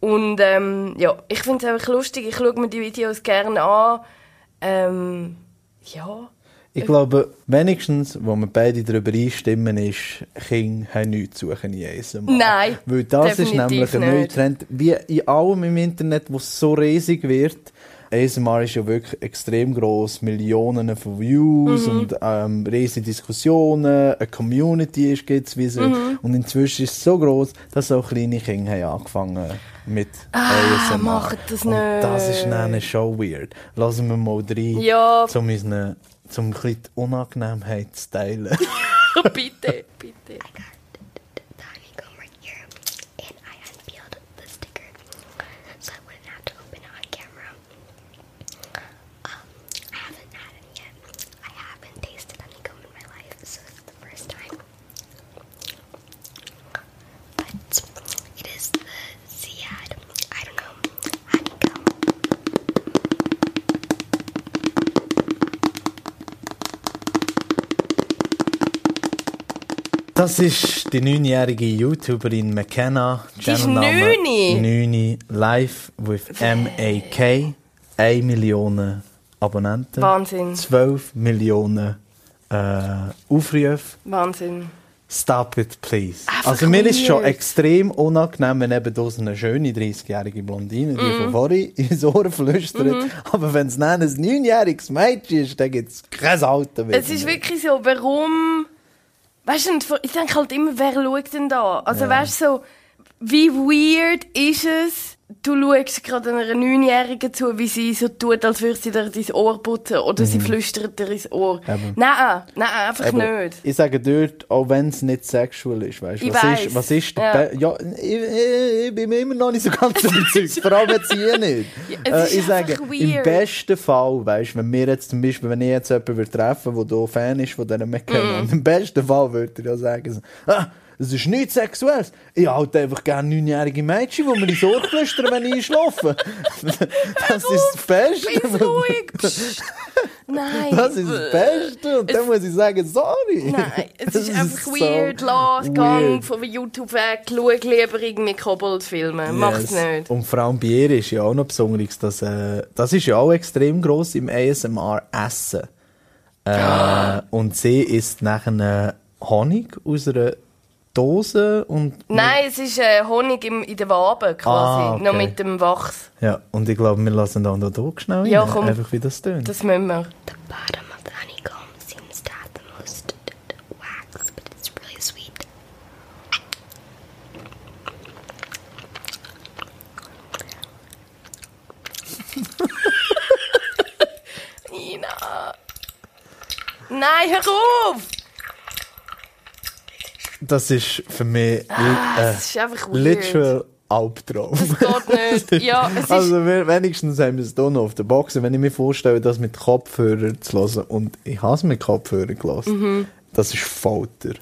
Und ähm, ja, ich finde es einfach lustig. Ich schaue mir die Videos gerne an. Ähm, ja. Ich glaube, wenigstens, wo wir beide darüber einstimmen, ist, Kinder haben nichts zu suchen in ASMR. Nein, Weil das ist nämlich ein neuer. Trend. Wie in allem im Internet, wo es so riesig wird. ASMR ist ja wirklich extrem groß, Millionen von Views Mhm. und ähm, riesige Diskussionen, eine Community ist gibt's wie so. Mhm. Und inzwischen ist es so groß, dass auch kleine Kinder haben angefangen mit Ah, ASMR. macht das und das ist nicht. dann schon weird. Lassen wir mal rein, Ja. um unseren zum ein bisschen die Unangenehmheit zu teilen. bitte, bitte. honeycomb right here, and I unpeeled the sticker, so I wouldn't have to open it on camera. Um, I haven't had it yet. I haven't tasted honeycomb in my life, so it's the first time. But it is the Ziad, I don't know, honeycomb. Das ist die neunjährige YouTuberin McKenna. Die ist neuni? Neuni live with M-A-K. 1 Million Abonnenten. Wahnsinn. 12 Millionen äh, Aufrufe. Wahnsinn. Stop it, please. Einfach also mir ist schon extrem unangenehm, wenn eben da so eine schöne 30-jährige Blondine, die Mhm. von vorhin ins Ohr flüstert. Mhm. Aber wenn es dann ein 9-jähriges Mädchen ist, dann gibt es kein Alter mehr. Es ist wirklich so, warum. Weißt du, ich denke halt immer, wer schaut denn da? Also, Ja. weißt du, so, wie weird ist es, du schaust gerade einer Neunjährigen zu, wie sie so tut, als würde sie dir dein Ohr putzen oder sie Mhm. flüstert dir ins Ohr. Eben. Nein, nein, einfach Aber nicht. Ich sage dort, auch wenn es nicht sexuell ist, weißt du, Ich was weiss. ist, was ist der Ja. Ja, ich, ich, ich bin mir immer noch nicht so ganz überzeugt, vor allem jetzt hier nicht. Ja, es äh, ist ich sage, einfach im weird. besten Fall, weißt du, wenn wir jetzt zum Beispiel, wenn ich jetzt jemanden treffen würde, der Fan ist von diesen Mhm. und im besten Fall würde er ja sagen, ah, das ist nichts Sexuelles. Ich halte einfach gerne neunjährige Mädchen, die mir ins Ohr flüstern, wenn ich schlafe. das ist das Beste. Bist ruhig. Psst. Nein. Das ist das Beste. Und dann muss ich sagen, sorry. Nein, es Das ist einfach so weird. Los, gang von YouTube weg. Schau lieber irgendwie Kobold-Filme. Mach's Yes. nicht. Und vor allem ihr ist ja auch noch Besonderes, dass, äh, das ist ja auch extrem gross im ASMR Essen. Äh, und sie isst nachher Honig aus einer Dose und... Nein, es ist äh, Honig im, in der Wabe quasi. Ah, okay. Noch mit dem Wachs. Ja, und ich glaube, wir lassen da noch da schnell Ja, rein, komm. einfach wie das tönt. Das müssen wir. The bottom of the honeycomb seems to have the most wax, but it's really sweet. Nina. Nein, hör auf! Das ist für mich Ah, äh, literal Albtraum. Das geht nicht. Ja, es ist- also wir, wenigstens haben wir es hier noch auf der Box. Wenn ich mir vorstelle, das mit Kopfhörern zu hören, und ich habe es mit Kopfhörern gelassen, Mhm. das ist Folter.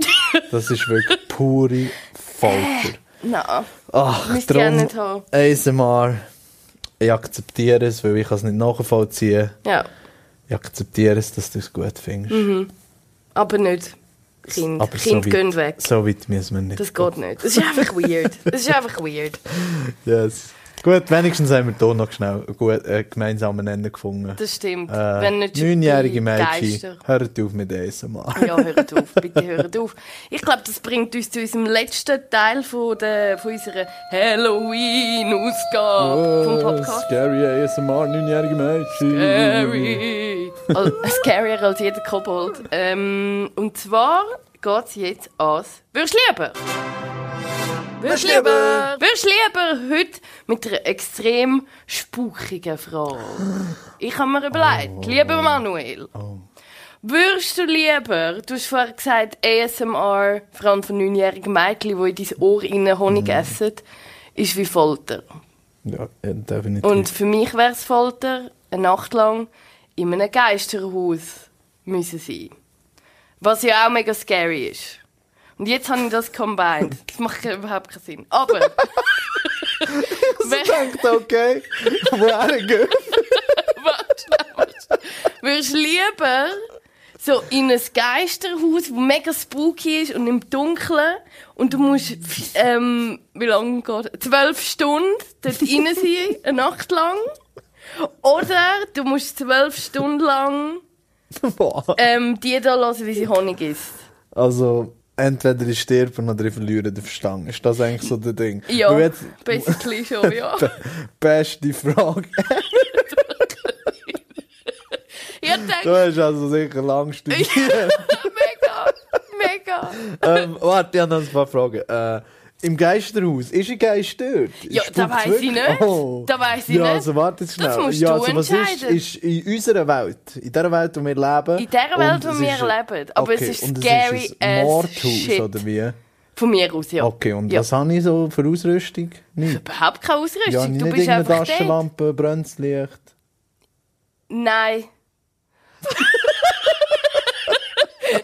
Das ist wirklich pure Folter. Nein. Ach, auch drum nicht haben. ASMR ich akzeptiere es, weil ich kann es nicht nachvollziehen Ja, Ich akzeptiere es, dass du es gut findest. Mhm. aber nicht Kind. Aber kind so gehen weg. So weit müssen wir nicht Das geht nicht. Das ist einfach weird. Das ist einfach weird. Yes. Gut, wenigstens haben wir hier noch schnell einen äh, gemeinsamen Nenner gefunden. Das stimmt. Äh, Wenn nicht neunjährige Mädchen, hört auf mit ASMR. Ja, hört auf, bitte hört auf. Ich glaube, das bringt uns zu unserem letzten Teil von, der, von unserer Halloween-Ausgabe vom Podcast. Scary ASMR, neunjährige Mädchen. Scary. Al- Scarier als jeder Kobold. Ähm, und zwar geht es jetzt ans Würdest lieber? Würdest lieber? Würdest lieber heute mit einer extrem spukigen Frage? Ich habe mir überlegt, lieber Manuel. Würdest du lieber, du hast vorher gesagt, ASMR, vor allem von neunjährigen Mädchen, die in dein Ohr rein Honig essen, ist wie Folter. Ja, ja, definitiv. Und für mich wäre es Folter, eine Nacht lang in einem Geisterhaus müssen sein. Was ja auch mega scary ist. Und jetzt habe ich das combined. Das macht überhaupt keinen Sinn. Aber... ich dachte, okay? Warte, warte. Würdest lieber so in ein Geisterhaus, das mega spooky ist und im Dunkeln und du musst, ähm, wie lange geht Zwölf Stunden dort rein sein, eine Nacht lang. Oder du musst zwölf Stunden lang ähm, die da hören, wie sie Honig isst. Also, entweder ich sterbe oder ich verliere den Verstand. Ist das eigentlich so der Ding? Ja, Weil jetzt- basically schon, ja. Be- Beste Frage. Ich denke, Du hast also sicher lang studiert. mega, mega. ähm, warte, ich habe noch ein paar Fragen. Äh, Im Geisterhaus, ist ein Geist dort? Ja, Spukt's da weiss ich nicht. Oh. Da weiss ich ja, nicht. also warte jetzt schnell. Das musst ja, du also, was ist, entscheiden. ist in unserer Welt, in der Welt, wo wir leben. In der Welt, wo es wir ist- leben. Aber es okay, ist und scary es ist ein as Mordhaus, shit. oder wie? Von mir aus, ja. Okay, und Ja. was habe ich so für Ausrüstung? Nicht. Überhaupt keine Ausrüstung. Ja, du nicht bist irgendeine einfach. Taschenlampe, Brennlicht. Nein.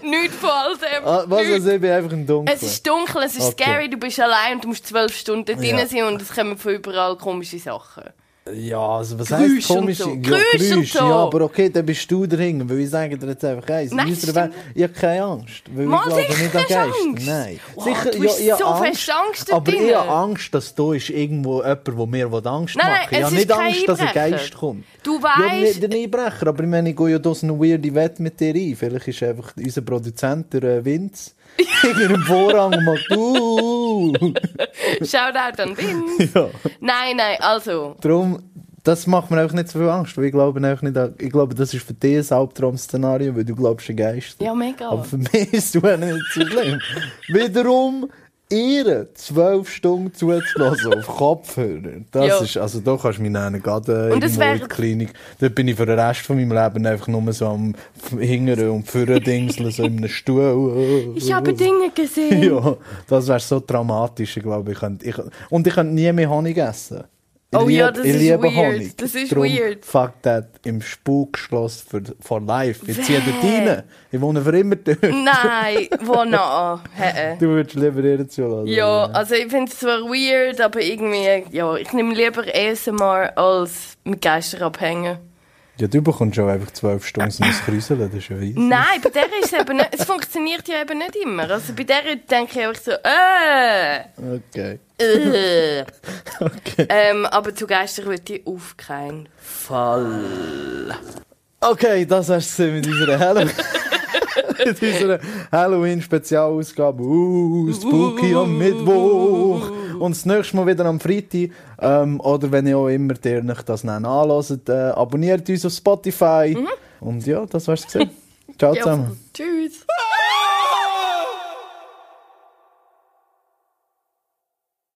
Nichts von all dem. Ah, was Nichts. also, ich bin einfach im Dunkeln. Es ist dunkel, es ist Okay. scary, du bist allein und du musst zwölf Stunden Ja. drin sein und es kommen von überall komische Sachen. Ja, also was Geräusch heisst und komisch? so. Ja, Geräusch und so. ja, aber okay, dann bist du dahinter, weil ich sage dir jetzt einfach eins. In Nein, Welt, ich habe keine Angst, weil Mal ich glaube nicht an. Angst. Nein. Wow, sicher, du ja, ich so Angst, Angst aber ich drinnen. habe Angst, dass da ist irgendwo jemand, der mir Angst Nein, nein, macht. Ich habe nicht Angst, dass ein. Geist kommt. Du Ja, weißt, nicht der Einbrecher, aber ich meine, ich gehe ja da so eine weirde Wette mit dir ein. Vielleicht ist einfach unser Produzent, der äh, Vince, in einem Vorrang und macht «Uh». Shoutout an Vince. ja. Nein, nein, also. Darum, das macht mir einfach nicht so viel Angst, weil ich glaube, einfach nicht, an- ich glaube das ist für dich ein Albtraum-Szenario, weil du glaubst an Geister. Ja, mega. Aber für mich ist es auch nicht so schlimm. Wiederum, ihr zwölf Stunden zuzulassen auf Kopfhörer, das Ja. ist, also da kannst du mich nennen, gerade äh, in die Klinik. Dort bin ich für den Rest von meinem Leben einfach nur so am Hingern und Führerdingseln, so in einem Stuhl. Ich habe Dinge gesehen. Ja, das wäre so dramatisch, ich glaube. Ich, und ich könnte nie mehr Honig essen. Ich Oh ja, lieb- das ich ist liebe weird. Honig. Das ist Darum, weird. Fuck that, im Spukschloss für, for life. Ich ziehe dort rein. Ich wohne für immer dort. Nein, wo noch? Du würdest lieber ihr zulassen. Ja, also ich finde es zwar weird, aber irgendwie, ja, ich nehme lieber ASMR als mit Geistern abhängen. Ja, du bekommst schon einfach zwölf Stunden so ein Kräuseln, das ist ja easy. Nein, bei der ist es eben nicht, es funktioniert ja eben nicht immer. Also bei der denke ich einfach so, äh, Okay. Äh. Okay. Ähm, aber zu Geistern würde ich auf keinen Fall. Okay, das hast du mit unserer Halloween. mit unserer Halloween-Spezialausgabe. Uh, Spooky am Mittwoch. Und das nächste Mal wieder am Freitag. Ähm, oder wenn ihr auch immer ihr euch das dann anhört, äh, abonniert uns auf Spotify. Und ja, das war's gesehen. Ciao Ja, zusammen. Tschüss.